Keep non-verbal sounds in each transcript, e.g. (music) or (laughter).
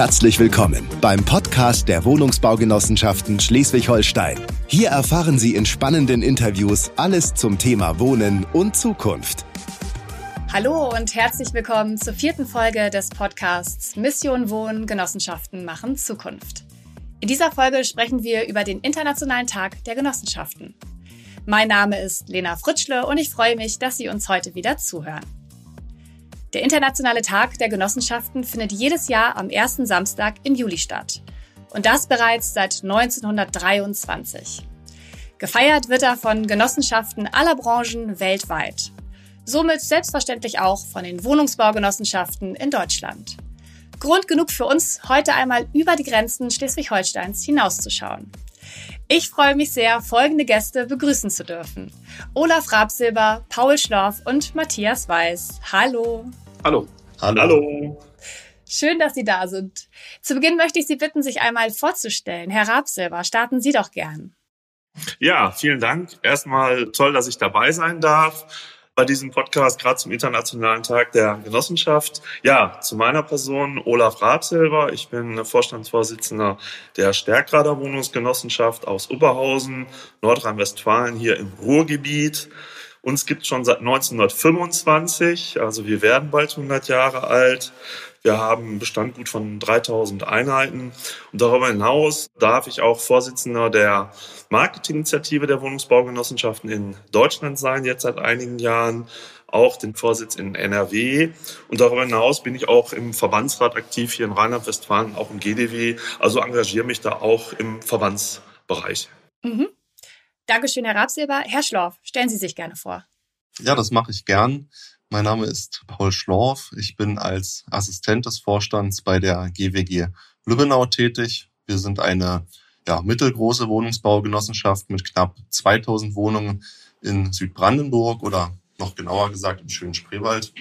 Herzlich willkommen beim Podcast der Wohnungsbaugenossenschaften Schleswig-Holstein. Hier erfahren Sie in spannenden Interviews alles zum Thema Wohnen und Zukunft. Hallo und herzlich willkommen zur vierten Folge des Podcasts Mission Wohnen, Genossenschaften machen Zukunft. In dieser Folge sprechen wir über den Internationalen Tag der Genossenschaften. Mein Name ist Lena Fritschle und ich freue mich, dass Sie uns heute wieder zuhören. Der Internationale Tag der Genossenschaften findet jedes Jahr am ersten Samstag im Juli statt. Und das bereits seit 1923. Gefeiert wird er von Genossenschaften aller Branchen weltweit. Somit selbstverständlich auch von den Wohnungsbaugenossenschaften in Deutschland. Grund genug für uns, heute einmal über die Grenzen Schleswig-Holsteins hinauszuschauen. Ich freue mich sehr, folgende Gäste begrüßen zu dürfen. Olaf Rabsilber, Paul Schlorf und Matthias Weiß. Hallo. Hallo. Hallo. Hallo. Schön, dass Sie da sind. Zu Beginn möchte ich Sie bitten, sich einmal vorzustellen. Herr Rabsilber, starten Sie doch gern. Ja, vielen Dank. Erstmal toll, dass ich dabei sein darf bei diesem Podcast, gerade zum Internationalen Tag der Genossenschaft. Ja, zu meiner Person, Olaf Rabsilber. Ich bin Vorstandsvorsitzender der Stärkrader Wohnungsgenossenschaft aus Oberhausen, Nordrhein-Westfalen, hier im Ruhrgebiet. Uns gibt es schon seit 1925, also wir werden bald 100 Jahre alt. Wir haben einen Bestand gut von 3000 Einheiten. Und darüber hinaus darf ich auch Vorsitzender der Marketinginitiative der Wohnungsbaugenossenschaften in Deutschland sein, jetzt seit einigen Jahren auch den Vorsitz in NRW. Und darüber hinaus bin ich auch im Verbandsrat aktiv hier in Rheinland-Westfalen, auch im GDW. Also engagiere mich da auch im Verbandsbereich. Mhm. Dankeschön, Herr Rapsilber. Herr Schlorf, stellen Sie sich gerne vor. Ja, das mache ich gern. Mein Name ist Paul Schlorf. Ich bin als Assistent des Vorstands bei der GWG Lübbenau tätig. Wir sind eine ja, mittelgroße Wohnungsbaugenossenschaft mit knapp 2000 Wohnungen in Südbrandenburg oder noch genauer gesagt im schönen Spreewald.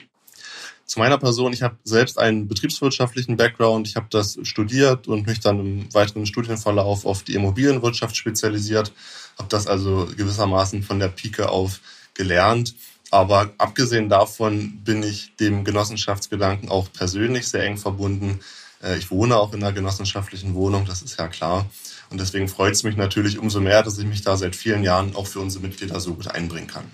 Zu meiner Person, ich habe selbst einen betriebswirtschaftlichen Background. Ich habe das studiert und mich dann im weiteren Studienverlauf auf die Immobilienwirtschaft spezialisiert, habe das also gewissermaßen von der Pike auf gelernt. Aber abgesehen davon bin ich dem Genossenschaftsgedanken auch persönlich sehr eng verbunden. Äh, ich wohne auch in einer genossenschaftlichen Wohnung, das ist ja klar. Und deswegen freut es mich natürlich umso mehr, dass ich mich da seit vielen Jahren auch für unsere Mitglieder so gut einbringen kann.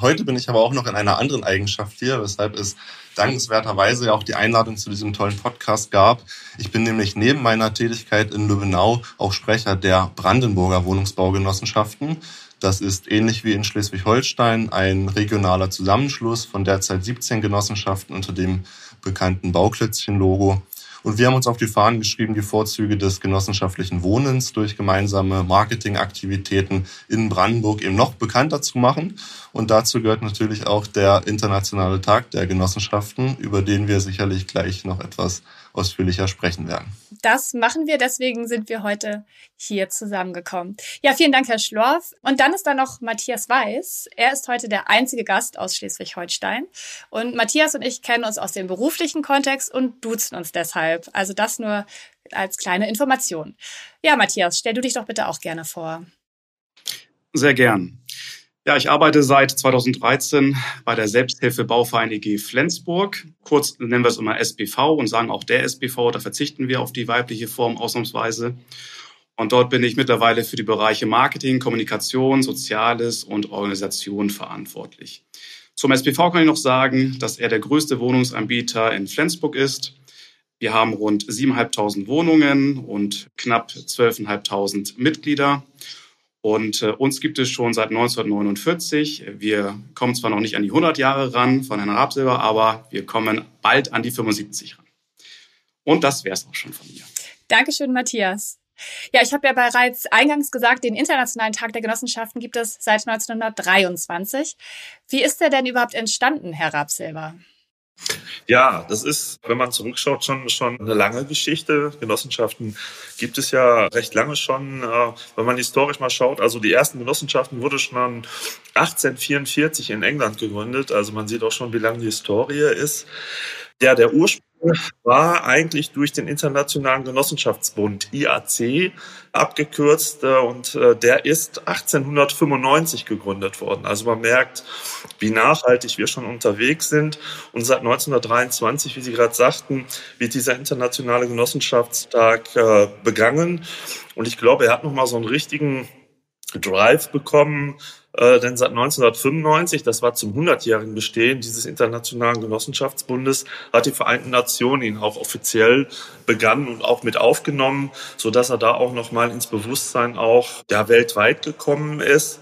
Heute bin ich aber auch noch in einer anderen Eigenschaft hier, weshalb es dankenswerterweise auch die Einladung zu diesem tollen Podcast gab. Ich bin nämlich neben meiner Tätigkeit in Lübbenau auch Sprecher der Brandenburger Wohnungsbaugenossenschaften. Das ist ähnlich wie in Schleswig-Holstein ein regionaler Zusammenschluss von derzeit 17 Genossenschaften unter dem bekannten Bauklötzchen-Logo. Und wir haben uns auf die Fahnen geschrieben, die Vorzüge des genossenschaftlichen Wohnens durch gemeinsame Marketingaktivitäten in Brandenburg eben noch bekannter zu machen. Und dazu gehört natürlich auch der Internationale Tag der Genossenschaften, über den wir sicherlich gleich noch etwas ausführlicher sprechen werden. Das machen wir, deswegen sind wir heute hier zusammengekommen. Ja, vielen Dank, Herr Schlorf. Und dann ist da noch Matthias Weiß. Er ist heute der einzige Gast aus Schleswig-Holstein. Und Matthias und ich kennen uns aus dem beruflichen Kontext und duzen uns deshalb. Also das nur als kleine Information. Ja, Matthias, stell du dich doch bitte auch gerne vor. Sehr gern. Ja, ich arbeite seit 2013 bei der Selbsthilfe Bauverein EG Flensburg. Kurz nennen wir es immer SBV und sagen auch der SBV, da verzichten wir auf die weibliche Form ausnahmsweise. Und dort bin ich mittlerweile für die Bereiche Marketing, Kommunikation, Soziales und Organisation verantwortlich. Zum SBV kann ich noch sagen, dass er der größte Wohnungsanbieter in Flensburg ist. Wir haben rund 7.500 Wohnungen und knapp 12.500 Mitglieder. Und äh, uns gibt es schon seit 1949. Wir kommen zwar noch nicht an die 100 Jahre ran von Herrn Rabsilber, aber wir kommen bald an die 75 ran. Und das wäre es auch schon von mir. Dankeschön, Matthias. Ja, ich habe ja bereits eingangs gesagt, den Internationalen Tag der Genossenschaften gibt es seit 1923. Wie ist der denn überhaupt entstanden, Herr Rabsilber? Ja, das ist, wenn man zurückschaut, schon, schon eine lange Geschichte. Genossenschaften gibt es ja recht lange schon. Äh, wenn man historisch mal schaut, also die ersten Genossenschaften wurde schon 1844 in England gegründet. Also man sieht auch schon, wie lange die Historie ist. Ja, der Ursprung war eigentlich durch den Internationalen Genossenschaftsbund IAC abgekürzt äh, und äh, der ist 1895 gegründet worden. Also man merkt, wie nachhaltig wir schon unterwegs sind. Und seit 1923, wie Sie gerade sagten, wird dieser internationale Genossenschaftstag äh, begangen. Und ich glaube, er hat nochmal so einen richtigen Drive bekommen, äh, denn seit 1995, das war zum 100-jährigen Bestehen dieses Internationalen Genossenschaftsbundes, hat die Vereinten Nationen ihn auch offiziell begangen und auch mit aufgenommen, so dass er da auch nochmal ins Bewusstsein auch ja, weltweit gekommen ist.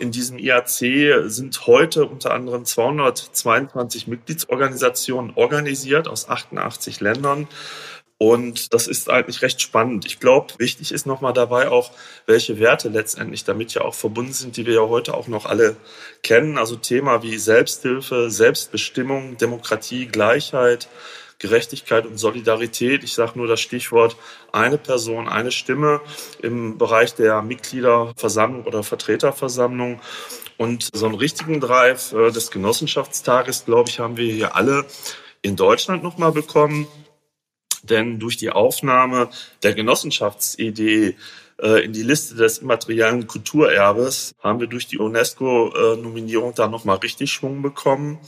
In diesem IAC sind heute unter anderem 222 Mitgliedsorganisationen organisiert aus 88 Ländern. Und das ist eigentlich recht spannend. Ich glaube, wichtig ist nochmal dabei auch, welche Werte letztendlich damit ja auch verbunden sind, die wir ja heute auch noch alle kennen. Also Thema wie Selbsthilfe, Selbstbestimmung, Demokratie, Gleichheit, Gerechtigkeit und Solidarität. Ich sage nur das Stichwort eine Person, eine Stimme im Bereich der Mitgliederversammlung oder Vertreterversammlung. Und so einen richtigen Drive äh, des Genossenschaftstages, glaube ich, haben wir hier alle in Deutschland nochmal bekommen. Denn durch die Aufnahme der Genossenschaftsidee äh, in die Liste des immateriellen Kulturerbes haben wir durch die UNESCO-Nominierung da nochmal richtig Schwung bekommen.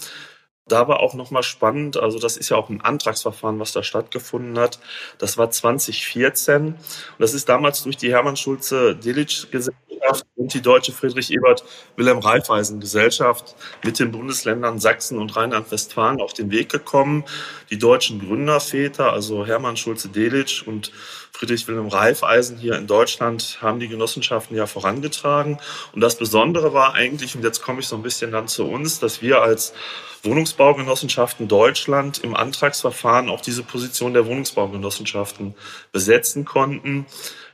Da war auch nochmal spannend, also das ist ja auch ein Antragsverfahren, was da stattgefunden hat. Das war 2014 und das ist damals durch die Hermann Schulze Delitzsch Gesellschaft und die deutsche Friedrich Ebert Wilhelm Raiffeisen Gesellschaft mit den Bundesländern Sachsen und Rheinland-Westfalen auf den Weg gekommen. Die deutschen Gründerväter, also Hermann Schulze Delitzsch und Friedrich Wilhelm Raiffeisen hier in Deutschland haben die Genossenschaften ja vorangetragen. Und das Besondere war eigentlich, und jetzt komme ich so ein bisschen dann zu uns, dass wir als Wohnungsbaugenossenschaften Deutschland im Antragsverfahren auch diese Position der Wohnungsbaugenossenschaften besetzen konnten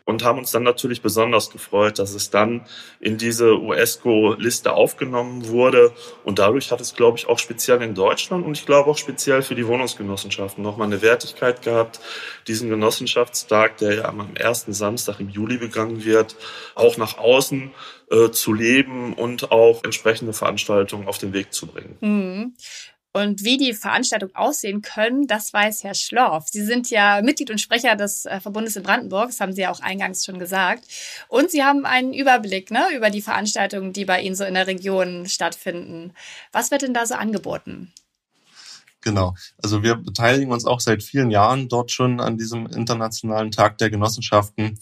und haben uns dann natürlich besonders gefreut, dass es dann in diese UNESCO-Liste aufgenommen wurde. Und dadurch hat es, glaube ich, auch speziell in Deutschland und ich glaube auch speziell für die Wohnungsgenossenschaften nochmal eine Wertigkeit gehabt, diesen Genossenschaftstag, der ja am ersten Samstag im Juli begangen wird, auch nach außen äh, zu leben und auch entsprechende Veranstaltungen auf den Weg zu bringen. Mhm. Und wie die Veranstaltungen aussehen können, das weiß Herr Schlorf. Sie sind ja Mitglied und Sprecher des äh, Verbundes in Brandenburg, das haben Sie ja auch eingangs schon gesagt. Und Sie haben einen Überblick ne, über die Veranstaltungen, die bei Ihnen so in der Region stattfinden. Was wird denn da so angeboten? Genau. Also wir beteiligen uns auch seit vielen Jahren dort schon an diesem internationalen Tag der Genossenschaften.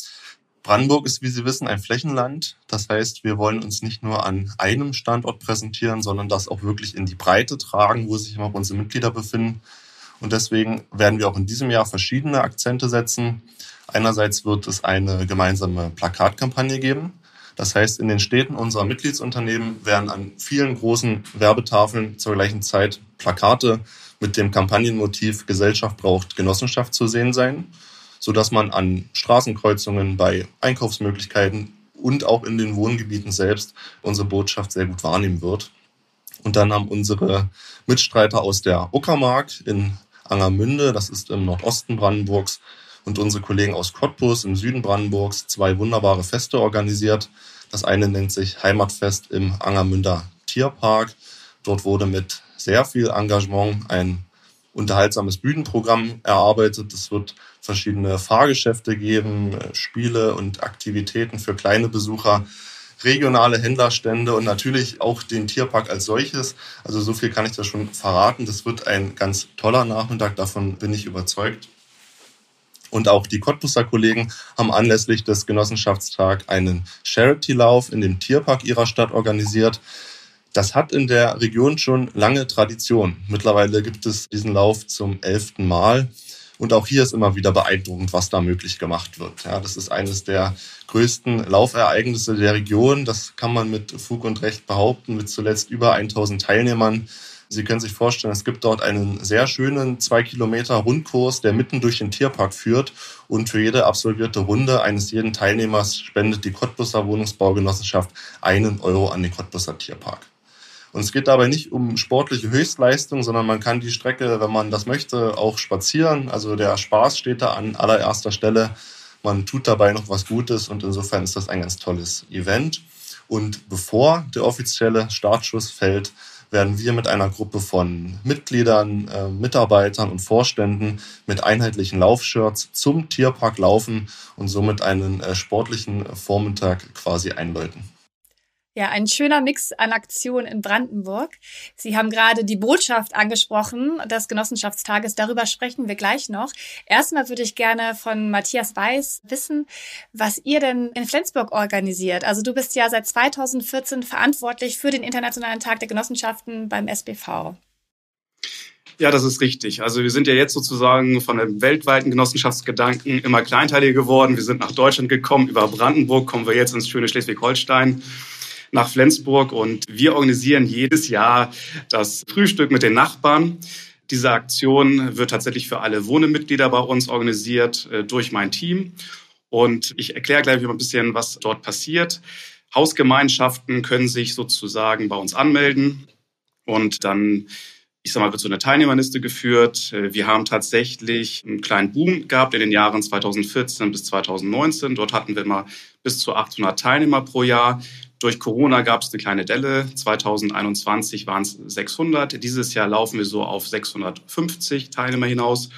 Brandenburg ist, wie Sie wissen, ein Flächenland. Das heißt, wir wollen uns nicht nur an einem Standort präsentieren, sondern das auch wirklich in die Breite tragen, wo sich immer unsere Mitglieder befinden. Und deswegen werden wir auch in diesem Jahr verschiedene Akzente setzen. Einerseits wird es eine gemeinsame Plakatkampagne geben. Das heißt, in den Städten unserer Mitgliedsunternehmen werden an vielen großen Werbetafeln zur gleichen Zeit Plakate mit dem Kampagnenmotiv Gesellschaft braucht Genossenschaft zu sehen sein sodass man an Straßenkreuzungen, bei Einkaufsmöglichkeiten und auch in den Wohngebieten selbst unsere Botschaft sehr gut wahrnehmen wird. Und dann haben unsere Mitstreiter aus der Uckermark in Angermünde, das ist im Nordosten Brandenburgs, und unsere Kollegen aus Cottbus im Süden Brandenburgs zwei wunderbare Feste organisiert. Das eine nennt sich Heimatfest im Angermünder Tierpark. Dort wurde mit sehr viel Engagement ein unterhaltsames Bühnenprogramm erarbeitet. Es wird verschiedene Fahrgeschäfte geben, äh, Spiele und Aktivitäten für kleine Besucher, regionale Händlerstände und natürlich auch den Tierpark als solches. Also so viel kann ich da schon verraten. Das wird ein ganz toller Nachmittag, davon bin ich überzeugt. Und auch die Cottbusser Kollegen haben anlässlich des Genossenschaftstags einen Charity-Lauf in dem Tierpark ihrer Stadt organisiert. Das hat in der Region schon lange Tradition. Mittlerweile gibt es diesen Lauf zum elften Mal. Und auch hier ist immer wieder beeindruckend, was da möglich gemacht wird. Ja, das ist eines der größten Laufereignisse der Region. Das kann man mit Fug und Recht behaupten, mit zuletzt über 1000 Teilnehmern. Sie können sich vorstellen, es gibt dort einen sehr schönen zwei Kilometer Rundkurs, der mitten durch den Tierpark führt. Und für jede absolvierte Runde eines jeden Teilnehmers spendet die Cottbusser Wohnungsbaugenossenschaft einen Euro an den Cottbusser Tierpark. Und es geht dabei nicht um sportliche Höchstleistung, sondern man kann die Strecke, wenn man das möchte, auch spazieren. Also der Spaß steht da an allererster Stelle. Man tut dabei noch was Gutes und insofern ist das ein ganz tolles Event. Und bevor der offizielle Startschuss fällt, werden wir mit einer Gruppe von Mitgliedern, äh, Mitarbeitern und Vorständen mit einheitlichen Laufshirts zum Tierpark laufen und somit einen äh, sportlichen Vormittag quasi einläuten. Ja, ein schöner Mix an Aktionen in Brandenburg. Sie haben gerade die Botschaft angesprochen des Genossenschaftstages. Darüber sprechen wir gleich noch. Erstmal würde ich gerne von Matthias Weiß wissen, was ihr denn in Flensburg organisiert. Also du bist ja seit 2014 verantwortlich für den Internationalen Tag der Genossenschaften beim SBV. Ja, das ist richtig. Also wir sind ja jetzt sozusagen von dem weltweiten Genossenschaftsgedanken immer kleinteiliger geworden. Wir sind nach Deutschland gekommen. Über Brandenburg kommen wir jetzt ins schöne Schleswig-Holstein nach Flensburg und wir organisieren jedes Jahr das Frühstück mit den Nachbarn. Diese Aktion wird tatsächlich für alle Wohnemitglieder bei uns organisiert äh, durch mein Team. Und ich erkläre gleich mal ein bisschen, was dort passiert. Hausgemeinschaften können sich sozusagen bei uns anmelden und dann, ich sag mal, wird so eine Teilnehmerliste geführt. Äh, wir haben tatsächlich einen kleinen Boom gehabt in den Jahren 2014 bis 2019. Dort hatten wir immer bis zu 800 Teilnehmer pro Jahr. Durch Corona gab es eine kleine Delle. 2021 waren es 600. Dieses Jahr laufen wir so auf 650 Teilnehmer hinaus.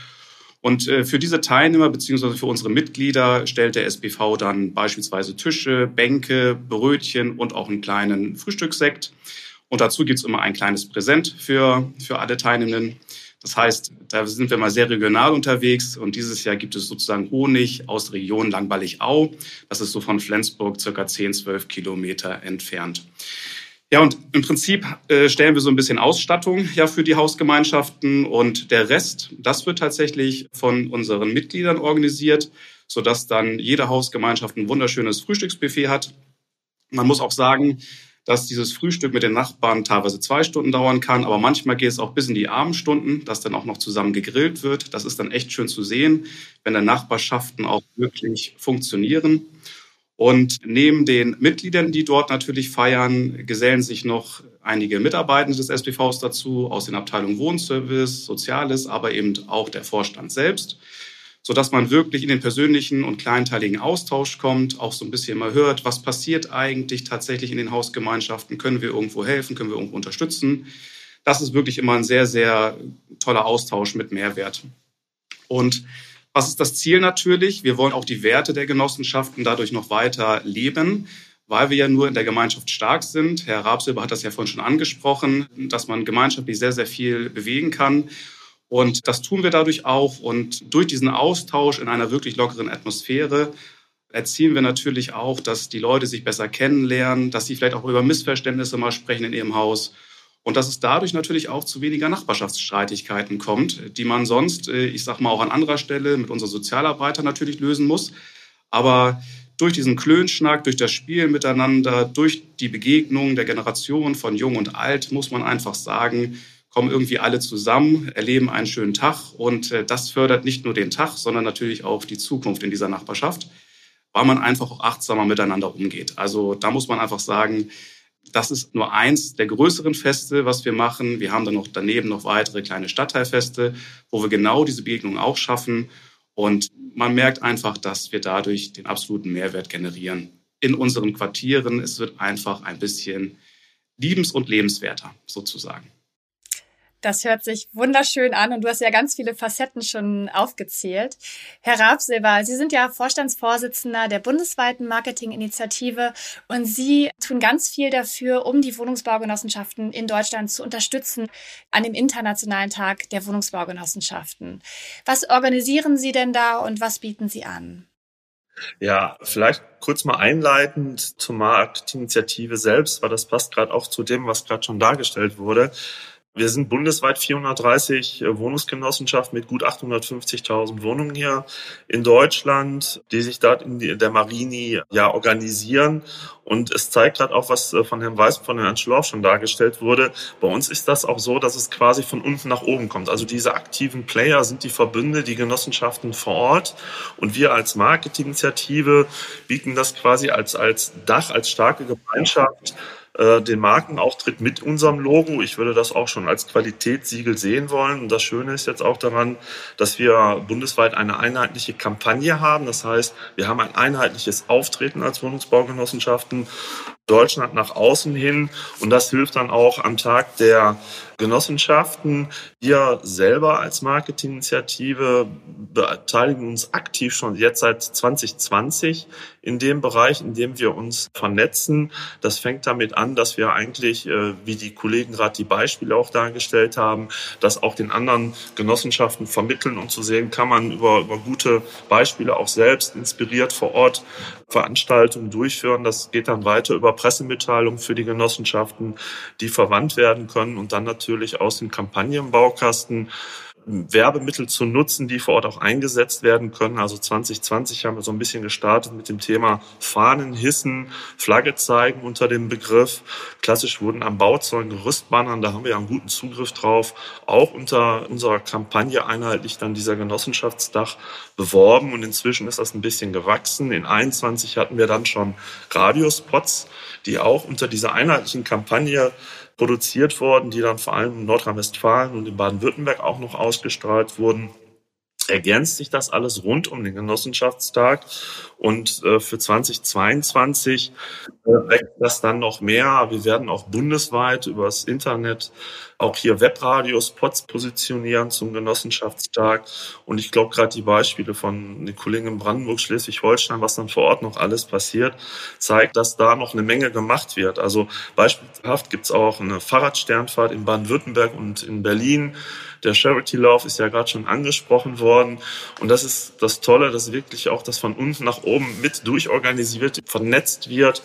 Und äh, für diese Teilnehmer beziehungsweise für unsere Mitglieder stellt der SPV dann beispielsweise Tische, Bänke, Brötchen und auch einen kleinen Frühstückssekt. Und dazu gibt es immer ein kleines Präsent für, für alle Teilnehmenden. Das heißt, da sind wir mal sehr regional unterwegs und dieses Jahr gibt es sozusagen Honig aus der Region Langballig-Au. Das ist so von Flensburg circa 10, 12 Kilometer entfernt. Ja, und im Prinzip äh, stellen wir so ein bisschen Ausstattung ja für die Hausgemeinschaften und der Rest, das wird tatsächlich von unseren Mitgliedern organisiert, sodass dann jede Hausgemeinschaft ein wunderschönes Frühstücksbuffet hat. Man muss auch sagen, dass dieses Frühstück mit den Nachbarn teilweise zwei Stunden dauern kann, aber manchmal geht es auch bis in die Abendstunden, dass dann auch noch zusammen gegrillt wird. Das ist dann echt schön zu sehen, wenn der Nachbarschaften auch wirklich funktionieren. Und neben den Mitgliedern, die dort natürlich feiern, gesellen sich noch einige Mitarbeitende des SPVs dazu aus den Abteilungen Wohnservice, Soziales, aber eben auch der Vorstand selbst sodass man wirklich in den persönlichen und kleinteiligen Austausch kommt, auch so ein bisschen mal hört, was passiert eigentlich tatsächlich in den Hausgemeinschaften, können wir irgendwo helfen, können wir irgendwo unterstützen. Das ist wirklich immer ein sehr, sehr toller Austausch mit Mehrwert. Und was ist das Ziel natürlich? Wir wollen auch die Werte der Genossenschaften dadurch noch weiter leben, weil wir ja nur in der Gemeinschaft stark sind. Herr Rabsilber hat das ja vorhin schon angesprochen, dass man gemeinschaftlich sehr, sehr viel bewegen kann. Und das tun wir dadurch auch. Und durch diesen Austausch in einer wirklich lockeren Atmosphäre erzielen wir natürlich auch, dass die Leute sich besser kennenlernen, dass sie vielleicht auch über Missverständnisse mal sprechen in ihrem Haus. Und dass es dadurch natürlich auch zu weniger Nachbarschaftsstreitigkeiten kommt, die man sonst, äh, ich sag mal, auch an anderer Stelle mit unseren Sozialarbeitern natürlich lösen muss. Aber durch diesen Klönschnack, durch das Spiel miteinander, durch die Begegnung der Generation von Jung und Alt, muss man einfach sagen, kommen irgendwie alle zusammen, erleben einen schönen Tag und äh, das fördert nicht nur den Tag, sondern natürlich auch die Zukunft in dieser Nachbarschaft, weil man einfach auch achtsamer miteinander umgeht. Also da muss man einfach sagen, das ist nur eins der größeren Feste, was wir machen. Wir haben dann noch daneben noch weitere kleine Stadtteilfeste, wo wir genau diese Begegnung auch schaffen. Und man merkt einfach, dass wir dadurch den absoluten Mehrwert generieren in unseren Quartieren. Es wird einfach ein bisschen liebens- und lebenswerter sozusagen. Das hört sich wunderschön an und du hast ja ganz viele Facetten schon aufgezählt. Herr Rabsilber, Sie sind ja Vorstandsvorsitzender der bundesweiten Marketinginitiative und Sie tun ganz viel dafür, um die Wohnungsbaugenossenschaften in Deutschland zu unterstützen an dem Internationalen Tag der Wohnungsbaugenossenschaften. Was organisieren Sie denn da und was bieten Sie an? Ja, vielleicht kurz mal einleitend zur Marktinitiative selbst, weil das passt gerade auch zu dem, was gerade schon dargestellt wurde. Wir sind bundesweit 430 äh, Wohnungsgenossenschaften mit gut 850.000 Wohnungen hier in Deutschland, die sich dort in der Marini ja organisieren. Und es zeigt gerade auch, was äh, von Herrn Weiß, von Herrn Schlorf schon dargestellt wurde. Bei uns ist das auch so, dass es quasi von unten nach oben kommt. Also diese aktiven Player sind die Verbünde, die Genossenschaften vor Ort. Und wir als Marketinginitiative bieten das quasi als, als Dach, als starke Gemeinschaft äh, den Markenauftritt mit unserem Logo. Ich würde das auch schon als Qualitätssiegel sehen wollen. Und das Schöne ist jetzt auch daran, dass wir bundesweit eine einheitliche Kampagne haben. Das heißt, wir haben ein einheitliches Auftreten als Wohnungsbaugenossenschaften Deutschland nach außen hin. Und das hilft dann auch am Tag der Genossenschaften. Wir selber als Marketinginitiative beteiligen uns aktiv schon jetzt seit 2020 in dem Bereich, in dem wir uns vernetzen. Das fängt damit an, dass wir eigentlich, äh, wie die Kollegen gerade die Beispiele auch dargestellt haben, das auch den anderen Genossenschaften vermitteln und zu sehen, kann man über, über gute Beispiele auch selbst inspiriert vor Ort Veranstaltungen durchführen. Das geht dann weiter über Pressemitteilungen für die Genossenschaften, die verwandt werden können und dann natürlich aus dem Kampagnenbaukasten Werbemittel zu nutzen, die vor Ort auch eingesetzt werden können. Also 2020 haben wir so ein bisschen gestartet mit dem Thema Fahnen hissen, Flagge zeigen unter dem Begriff. Klassisch wurden am Bauzeugen Gerüstbannern, da haben wir ja einen guten Zugriff drauf, auch unter unserer Kampagne einheitlich dann dieser Genossenschaftsdach beworben und inzwischen ist das ein bisschen gewachsen. In 21 hatten wir dann schon Radiospots, die auch unter dieser einheitlichen Kampagne produziert worden, die dann vor allem in Nordrhein-Westfalen und in Baden-Württemberg auch noch ausgestrahlt wurden ergänzt sich das alles rund um den Genossenschaftstag. Und äh, für 2022 äh, wächst das dann noch mehr. Wir werden auch bundesweit übers Internet auch hier Webradio-Spots positionieren zum Genossenschaftstag. Und ich glaube, gerade die Beispiele von den Kollegen in Brandenburg, Schleswig-Holstein, was dann vor Ort noch alles passiert, zeigt, dass da noch eine Menge gemacht wird. Also beispielhaft gibt es auch eine Fahrradsternfahrt in Baden-Württemberg und in Berlin. Der Charity Love ist ja gerade schon angesprochen worden. Und das ist das Tolle, dass wirklich auch das von unten nach oben mit durchorganisiert, vernetzt wird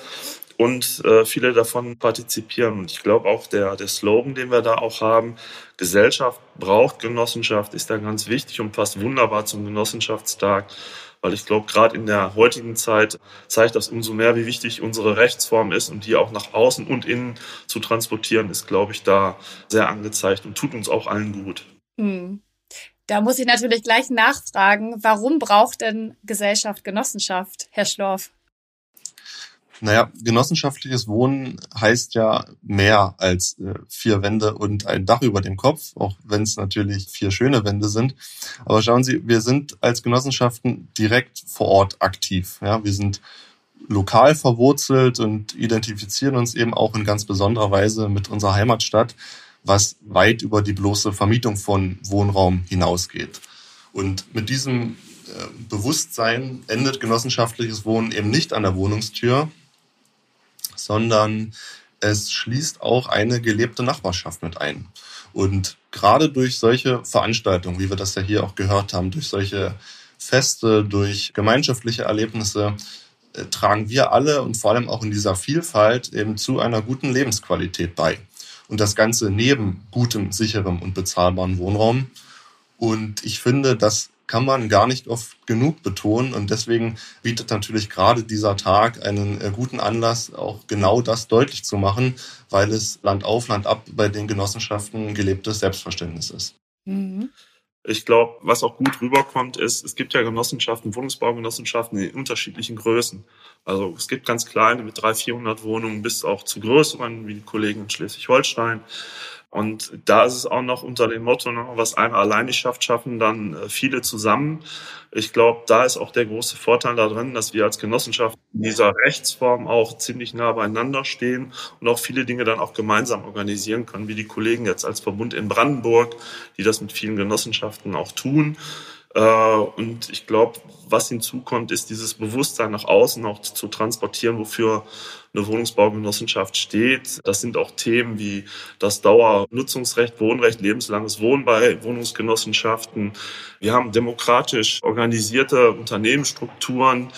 und äh, viele davon partizipieren. Und ich glaube auch der, der Slogan, den wir da auch haben, Gesellschaft braucht Genossenschaft, ist da ganz wichtig und passt wunderbar zum Genossenschaftstag. Weil ich glaube, gerade in der heutigen Zeit zeigt das umso mehr, wie wichtig unsere Rechtsform ist und die auch nach außen und innen zu transportieren, ist, glaube ich, da sehr angezeigt und tut uns auch allen gut. Hm. Da muss ich natürlich gleich nachfragen, warum braucht denn Gesellschaft Genossenschaft, Herr Schlorf? Naja, genossenschaftliches Wohnen heißt ja mehr als äh, vier Wände und ein Dach über dem Kopf, auch wenn es natürlich vier schöne Wände sind. Aber schauen Sie, wir sind als Genossenschaften direkt vor Ort aktiv. Ja, wir sind lokal verwurzelt und identifizieren uns eben auch in ganz besonderer Weise mit unserer Heimatstadt, was weit über die bloße Vermietung von Wohnraum hinausgeht. Und mit diesem äh, Bewusstsein endet genossenschaftliches Wohnen eben nicht an der Wohnungstür, sondern es schließt auch eine gelebte Nachbarschaft mit ein. Und gerade durch solche Veranstaltungen, wie wir das ja hier auch gehört haben, durch solche Feste, durch gemeinschaftliche Erlebnisse, äh, tragen wir alle und vor allem auch in dieser Vielfalt eben zu einer guten Lebensqualität bei. Und das Ganze neben gutem, sicherem und bezahlbaren Wohnraum. Und ich finde, das kann man gar nicht oft genug betonen. Und deswegen bietet natürlich gerade dieser Tag einen äh, guten Anlass, auch genau das deutlich zu machen, weil es Land auf, Land ab bei den Genossenschaften gelebtes Selbstverständnis ist. Mhm. Ich glaube, was auch gut rüberkommt, ist, es gibt ja Genossenschaften, Wohnungsbaugenossenschaften in unterschiedlichen Größen. Also es gibt ganz kleine mit 300, 400 Wohnungen bis auch zu größeren, wie die Kollegen in Schleswig-Holstein. Und da ist es auch noch unter dem Motto, ne, was einer alleine schafft, schaffen dann äh, viele zusammen. Ich glaube, da ist auch der große Vorteil darin, dass wir als Genossenschaft in dieser Rechtsform auch ziemlich nah beieinander stehen und auch viele Dinge dann auch gemeinsam organisieren können, wie die Kollegen jetzt als Verbund in Brandenburg, die das mit vielen Genossenschaften auch tun. Äh, und ich glaube, was hinzukommt, ist dieses Bewusstsein nach außen auch zu transportieren, wofür eine Wohnungsbaugenossenschaft steht. Das sind auch Themen wie das Dauernutzungsrecht, Wohnrecht, lebenslanges Wohnen bei Wohnungsgenossenschaften. Wir haben demokratisch organisierte Unternehmensstrukturen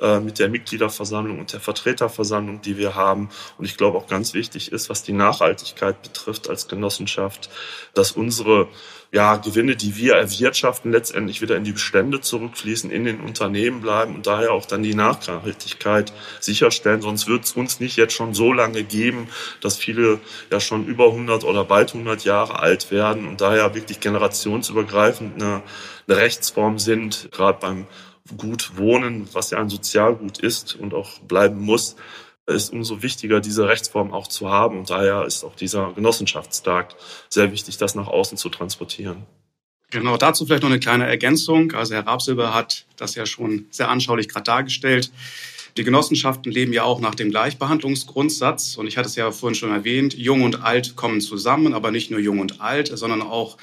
äh, mit der Mitgliederversammlung und der Vertreterversammlung, die wir haben. Und ich glaube auch ganz wichtig ist, was die Nachhaltigkeit betrifft als Genossenschaft, dass unsere ja, Gewinne, die wir erwirtschaften, letztendlich wieder in die Bestände zurückfließen, in den Unternehmen bleiben und daher auch dann die Nachhaltigkeit sicherstellen. Sonst wird es uns nicht jetzt schon so lange geben, dass viele ja schon über 100 oder bald 100 Jahre alt werden und daher wirklich generationsübergreifend eine, eine Rechtsform sind, gerade beim Gut Wohnen, was ja ein Sozialgut ist und auch bleiben muss, ist umso wichtiger, diese Rechtsform auch zu haben. Und daher ist auch dieser Genossenschaftstag sehr wichtig, das nach außen zu transportieren. Genau, dazu vielleicht noch eine kleine Ergänzung. Also Herr Rabsilber hat das ja schon sehr anschaulich gerade dargestellt. Die Genossenschaften leben ja auch nach dem Gleichbehandlungsgrundsatz. Und ich hatte es ja vorhin schon erwähnt, Jung und Alt kommen zusammen, aber nicht nur Jung und Alt, sondern auch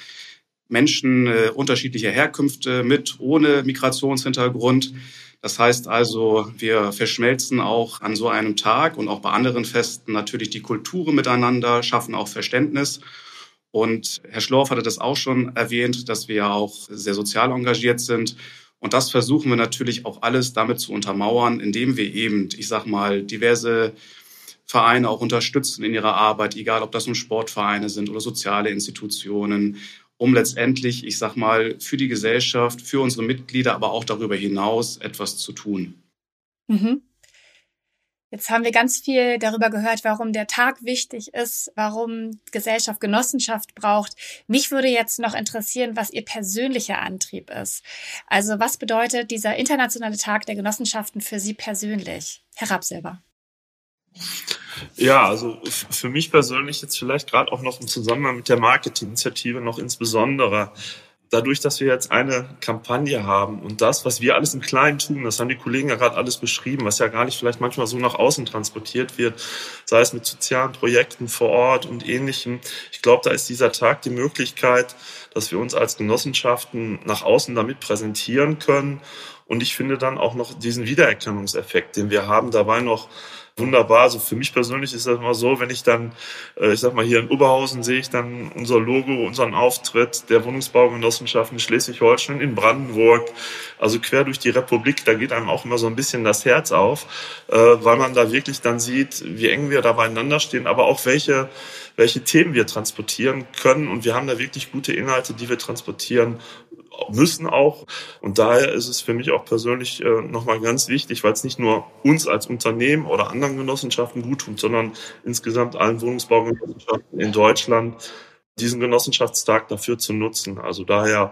Menschen äh, unterschiedlicher Herkünfte mit, ohne Migrationshintergrund. Das heißt also, wir verschmelzen auch an so einem Tag und auch bei anderen Festen natürlich die Kulturen miteinander, schaffen auch Verständnis. Und Herr Schlorf hatte das auch schon erwähnt, dass wir auch sehr sozial engagiert sind. Und das versuchen wir natürlich auch alles damit zu untermauern, indem wir eben, ich sag mal, diverse Vereine auch unterstützen in ihrer Arbeit, egal ob das nun Sportvereine sind oder soziale Institutionen, um letztendlich, ich sag mal, für die Gesellschaft, für unsere Mitglieder, aber auch darüber hinaus etwas zu tun. Mhm. Jetzt haben wir ganz viel darüber gehört, warum der Tag wichtig ist, warum Gesellschaft Genossenschaft braucht. Mich würde jetzt noch interessieren, was Ihr persönlicher Antrieb ist. Also was bedeutet dieser internationale Tag der Genossenschaften für Sie persönlich? Herr Rapp selber. Ja, also für mich persönlich jetzt vielleicht gerade auch noch im Zusammenhang mit der Marketinginitiative noch insbesondere dadurch, dass wir jetzt eine Kampagne haben und das, was wir alles im Kleinen tun, das haben die Kollegen ja gerade alles beschrieben, was ja gar nicht vielleicht manchmal so nach außen transportiert wird, sei es mit sozialen Projekten vor Ort und ähnlichem. Ich glaube, da ist dieser Tag die Möglichkeit, dass wir uns als Genossenschaften nach außen damit präsentieren können. Und ich finde dann auch noch diesen Wiedererkennungseffekt, den wir haben, dabei noch wunderbar. Also für mich persönlich ist das immer so, wenn ich dann, äh, ich sag mal, hier in Oberhausen sehe ich dann unser Logo, unseren Auftritt der Wohnungsbaugenossenschaften Schleswig-Holstein in Brandenburg, also quer durch die Republik, da geht einem auch immer so ein bisschen das Herz auf, äh, weil man da wirklich dann sieht, wie eng wir da beieinander stehen, aber auch welche welche Themen wir transportieren können. Und wir haben da wirklich gute Inhalte, die wir transportieren müssen auch. Und daher ist es für mich auch persönlich äh, nochmal ganz wichtig, weil es nicht nur uns als Unternehmen oder anderen Genossenschaften gut tut, sondern insgesamt allen Wohnungsbaugenossenschaften in Deutschland diesen Genossenschaftstag dafür zu nutzen. Also daher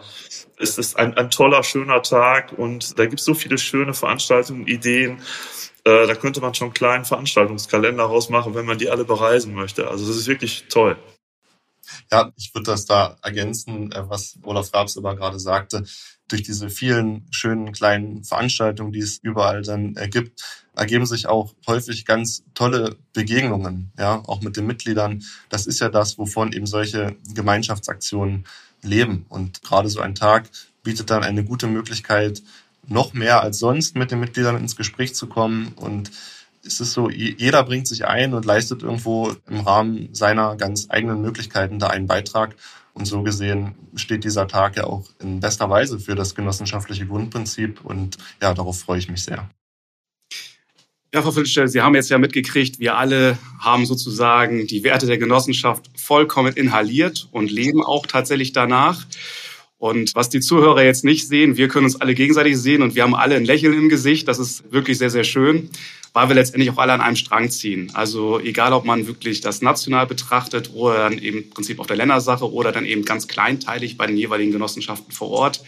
ist es ein, ein toller, schöner Tag und da gibt es so viele schöne Veranstaltungen, Ideen. Äh, da könnte man schon einen kleinen Veranstaltungskalender rausmachen, wenn man die alle bereisen möchte. Also das ist wirklich toll. Ja, ich würde das da ergänzen, äh, was Olaf Rabs aber gerade sagte. Durch diese vielen schönen kleinen Veranstaltungen, die es überall dann ergibt, ergeben sich auch häufig ganz tolle Begegnungen, ja, auch mit den Mitgliedern. Das ist ja das, wovon eben solche Gemeinschaftsaktionen leben. Und gerade so ein Tag bietet dann eine gute Möglichkeit, noch mehr als sonst mit den Mitgliedern ins Gespräch zu kommen und ist es so, jeder bringt sich ein und leistet irgendwo im Rahmen seiner ganz eigenen Möglichkeiten da einen Beitrag. Und so gesehen steht dieser Tag ja auch in bester Weise für das genossenschaftliche Grundprinzip. Und ja, darauf freue ich mich sehr. Ja, Frau Filzstell, Sie haben jetzt ja mitgekriegt, wir alle haben sozusagen die Werte der Genossenschaft vollkommen inhaliert und leben auch tatsächlich danach. Und was die Zuhörer jetzt nicht sehen, wir können uns alle gegenseitig sehen und wir haben alle ein Lächeln im Gesicht. Das ist wirklich sehr, sehr schön, weil wir letztendlich auch alle an einem Strang ziehen. Also egal, ob man wirklich das national betrachtet oder dann eben im Prinzip auf der Ländersache oder dann eben ganz kleinteilig bei den jeweiligen Genossenschaften vor Ort.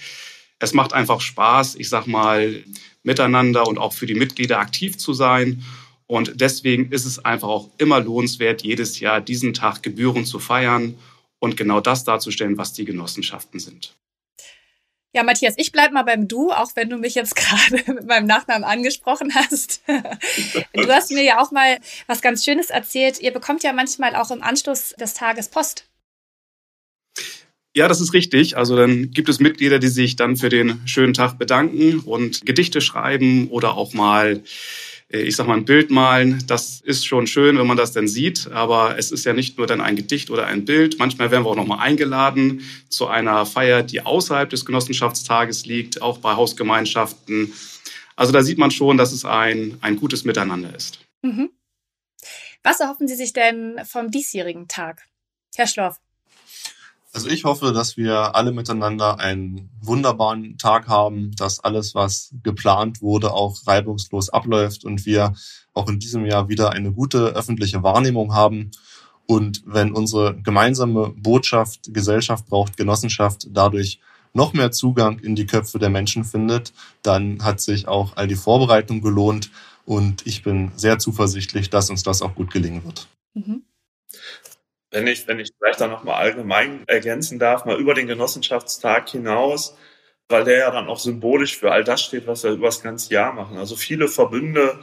Es macht einfach Spaß, ich sag mal, miteinander und auch für die Mitglieder aktiv zu sein. Und deswegen ist es einfach auch immer lohnenswert, jedes Jahr diesen Tag gebührend zu feiern und genau das darzustellen, was die Genossenschaften sind. Ja, Matthias, ich bleib mal beim Du, auch wenn du mich jetzt (laughs) gerade mit meinem Nachnamen angesprochen hast. (laughs) Du hast mir ja auch mal was ganz Schönes erzählt. Ihr bekommt ja manchmal auch im Anschluss des Tages Post. Ja, das ist richtig. Also dann gibt es Mitglieder, die sich dann für den schönen Tag bedanken und Gedichte schreiben oder auch mal ich sag mal, ein Bild malen, das ist schon schön, wenn man das dann sieht, aber es ist ja nicht nur dann ein Gedicht oder ein Bild. Manchmal werden wir auch nochmal eingeladen zu einer Feier, die außerhalb des Genossenschaftstages liegt, auch bei Hausgemeinschaften. Also da sieht man schon, dass es ein, ein gutes Miteinander ist. Mhm. Was erhoffen Sie sich denn vom diesjährigen Tag? Herr Schlorf. Also ich hoffe, dass wir alle miteinander einen wunderbaren Tag haben, dass alles, was geplant wurde, auch reibungslos abläuft und wir auch in diesem Jahr wieder eine gute öffentliche Wahrnehmung haben. Und wenn unsere gemeinsame Botschaft Gesellschaft braucht Genossenschaft dadurch noch mehr Zugang in die Köpfe der Menschen findet, dann hat sich auch all die Vorbereitung gelohnt und ich bin sehr zuversichtlich, dass uns das auch gut gelingen wird. Mhm. Wenn ich, wenn ich vielleicht da nochmal allgemein ergänzen darf, mal über den Genossenschaftstag hinaus, weil der ja dann auch symbolisch für all das steht, was wir über das ganze Jahr machen. Also viele Verbünde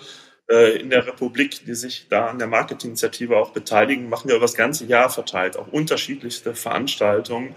äh, in der Republik, die sich da an der Marketinginitiative auch beteiligen, machen wir über das ganze Jahr verteilt, auch unterschiedlichste Veranstaltungen.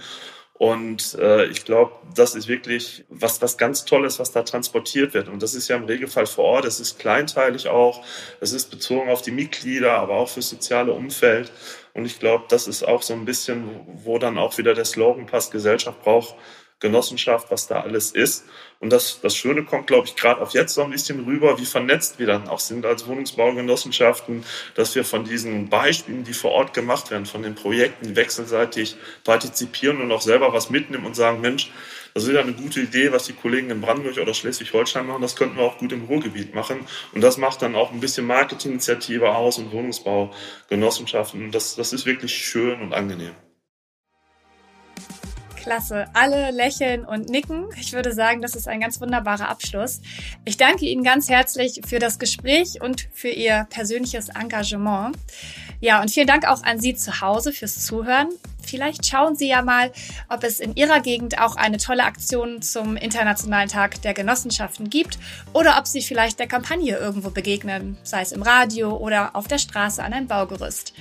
Und äh, ich glaube, das ist wirklich was, was ganz Tolles, was da transportiert wird. Und das ist ja im Regelfall vor Ort, es ist kleinteilig auch, es ist bezogen auf die Mitglieder, aber auch fürs soziale Umfeld. Und ich glaube, das ist auch so ein bisschen, wo dann auch wieder der Slogan passt, Gesellschaft braucht Genossenschaft, was da alles ist. Und das, das Schöne kommt, glaube ich, gerade auf jetzt so ein bisschen rüber, wie vernetzt wir dann auch sind als Wohnungsbaugenossenschaften, dass wir von diesen Beispielen, die vor Ort gemacht werden, von den Projekten wechselseitig partizipieren und auch selber was mitnehmen und sagen, Mensch, das ist ja eine gute Idee, was die Kollegen in Brandenburg oder Schleswig-Holstein machen. Das könnten wir auch gut im Ruhrgebiet machen. Und das macht dann auch ein bisschen Marketinginitiative aus und Wohnungsbaugenossenschaften. Das, das ist wirklich schön und angenehm. Klasse. Alle lächeln und nicken. Ich würde sagen, das ist ein ganz wunderbarer Abschluss. Ich danke Ihnen ganz herzlich für das Gespräch und für Ihr persönliches Engagement. Ja, und vielen Dank auch an Sie zu Hause fürs Zuhören. Vielleicht schauen Sie ja mal, ob es in Ihrer Gegend auch eine tolle Aktion zum Internationalen Tag der Genossenschaften gibt oder ob Sie vielleicht der Kampagne irgendwo begegnen, sei es im Radio oder auf der Straße an ein Baugerüst.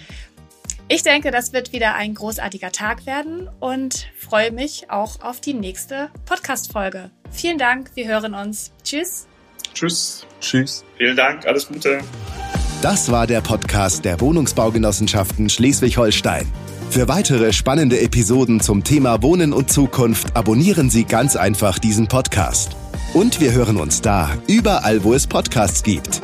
Ich denke, das wird wieder ein großartiger Tag werden und freue mich auch auf die nächste Podcast-Folge. Vielen Dank, wir hören uns. Tschüss. Tschüss. Tschüss. Vielen Dank, alles Gute. Das war der Podcast der Wohnungsbaugenossenschaften Schleswig-Holstein. Für weitere spannende Episoden zum Thema Wohnen und Zukunft abonnieren Sie ganz einfach diesen Podcast. Und wir hören uns da, überall, wo es Podcasts gibt.